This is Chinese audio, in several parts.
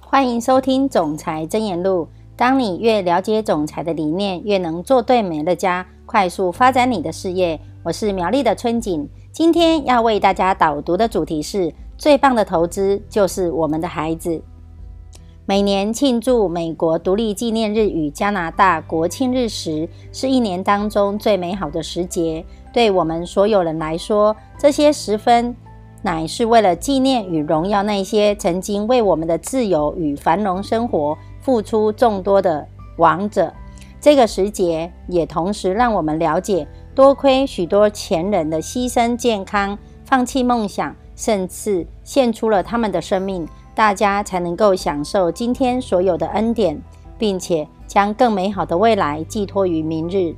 欢迎收听《总裁真言录》。当你越了解总裁的理念，越能做对美乐家，快速发展你的事业。我是苗栗的春景，今天要为大家导读的主题是：最棒的投资就是我们的孩子。每年庆祝美国独立纪念日与加拿大国庆日时，是一年当中最美好的时节。对我们所有人来说，这些时分。乃是为了纪念与荣耀那些曾经为我们的自由与繁荣生活付出众多的王者。这个时节也同时让我们了解，多亏许多前人的牺牲、健康、放弃梦想，甚至献出了他们的生命，大家才能够享受今天所有的恩典，并且将更美好的未来寄托于明日。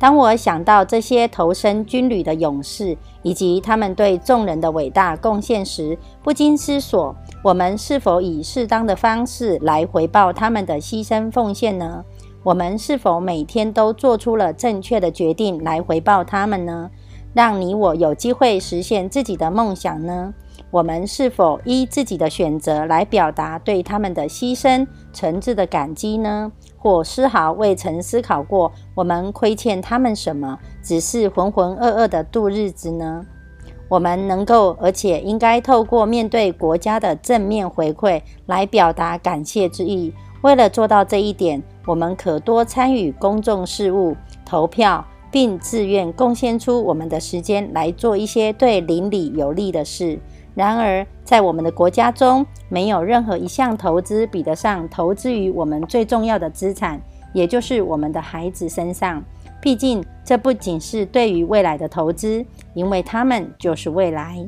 当我想到这些投身军旅的勇士以及他们对众人的伟大贡献时，不禁思索：我们是否以适当的方式来回报他们的牺牲奉献呢？我们是否每天都做出了正确的决定来回报他们呢？让你我有机会实现自己的梦想呢？我们是否依自己的选择来表达对他们的牺牲诚挚的感激呢？或丝毫未曾思考过我们亏欠他们什么，只是浑浑噩噩的度日子呢？我们能够，而且应该透过面对国家的正面回馈来表达感谢之意。为了做到这一点，我们可多参与公众事务、投票，并自愿贡献出我们的时间来做一些对邻里有利的事。然而，在我们的国家中，没有任何一项投资比得上投资于我们最重要的资产，也就是我们的孩子身上。毕竟，这不仅是对于未来的投资，因为他们就是未来。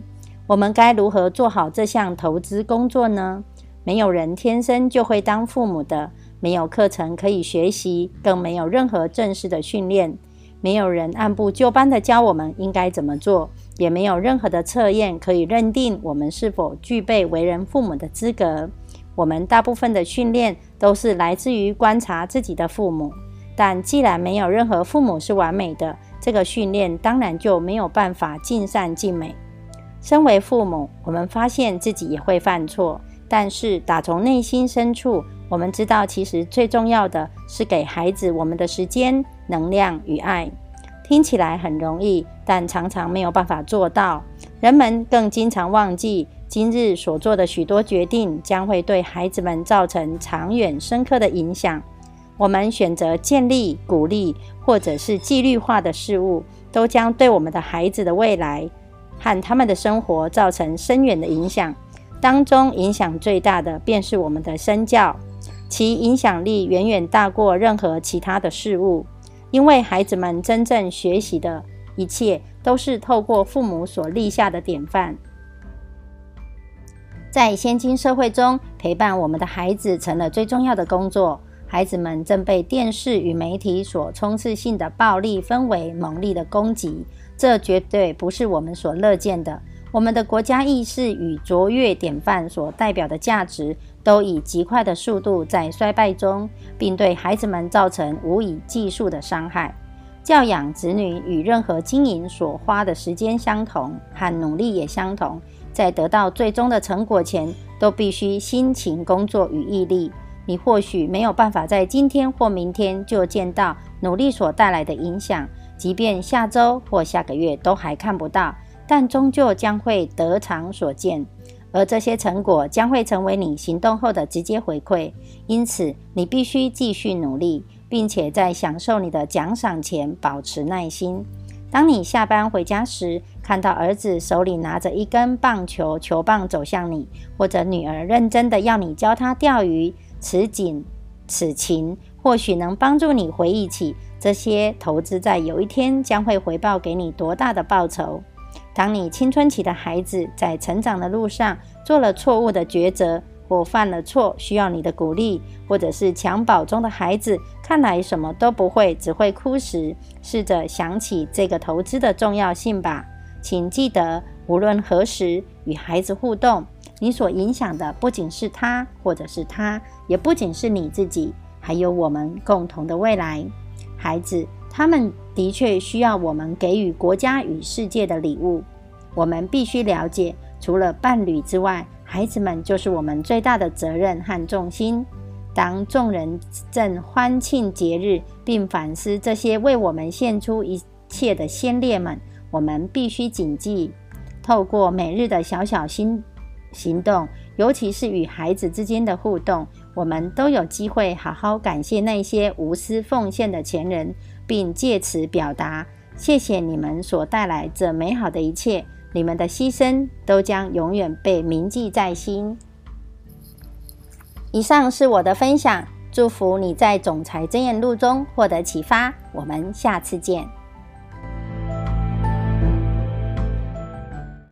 我们该如何做好这项投资工作呢？没有人天生就会当父母的，没有课程可以学习，更没有任何正式的训练。没有人按部就班的教我们应该怎么做，也没有任何的测验可以认定我们是否具备为人父母的资格。我们大部分的训练都是来自于观察自己的父母，但既然没有任何父母是完美的，这个训练当然就没有办法尽善尽美。身为父母，我们发现自己也会犯错，但是打从内心深处，我们知道其实最重要的是给孩子我们的时间。能量与爱听起来很容易，但常常没有办法做到。人们更经常忘记，今日所做的许多决定将会对孩子们造成长远深刻的影响。我们选择建立、鼓励或者是纪律化的事物，都将对我们的孩子的未来和他们的生活造成深远的影响。当中影响最大的便是我们的身教，其影响力远远大过任何其他的事物。因为孩子们真正学习的一切，都是透过父母所立下的典范。在现今社会中，陪伴我们的孩子成了最重要的工作。孩子们正被电视与媒体所充斥性的暴力氛围猛烈的攻击，这绝对不是我们所乐见的。我们的国家意识与卓越典范所代表的价值，都以极快的速度在衰败中，并对孩子们造成无以计数的伤害。教养子女与任何经营所花的时间相同，和努力也相同。在得到最终的成果前，都必须辛勤工作与毅力。你或许没有办法在今天或明天就见到努力所带来的影响，即便下周或下个月都还看不到。但终究将会得偿所见，而这些成果将会成为你行动后的直接回馈。因此，你必须继续努力，并且在享受你的奖赏前保持耐心。当你下班回家时，看到儿子手里拿着一根棒球球棒走向你，或者女儿认真的要你教她钓鱼，此景此情或许能帮助你回忆起这些投资在有一天将会回报给你多大的报酬。当你青春期的孩子在成长的路上做了错误的抉择，或犯了错需要你的鼓励，或者是襁褓中的孩子看来什么都不会，只会哭时，试着想起这个投资的重要性吧。请记得，无论何时与孩子互动，你所影响的不仅是他，或者是他，也不仅是你自己，还有我们共同的未来。孩子。他们的确需要我们给予国家与世界的礼物。我们必须了解，除了伴侣之外，孩子们就是我们最大的责任和重心。当众人正欢庆节日，并反思这些为我们献出一切的先烈们，我们必须谨记，透过每日的小小心行动，尤其是与孩子之间的互动，我们都有机会好好感谢那些无私奉献的前人，并借此表达谢谢你们所带来这美好的一切。你们的牺牲都将永远被铭记在心。以上是我的分享，祝福你在总裁真言录中获得启发。我们下次见。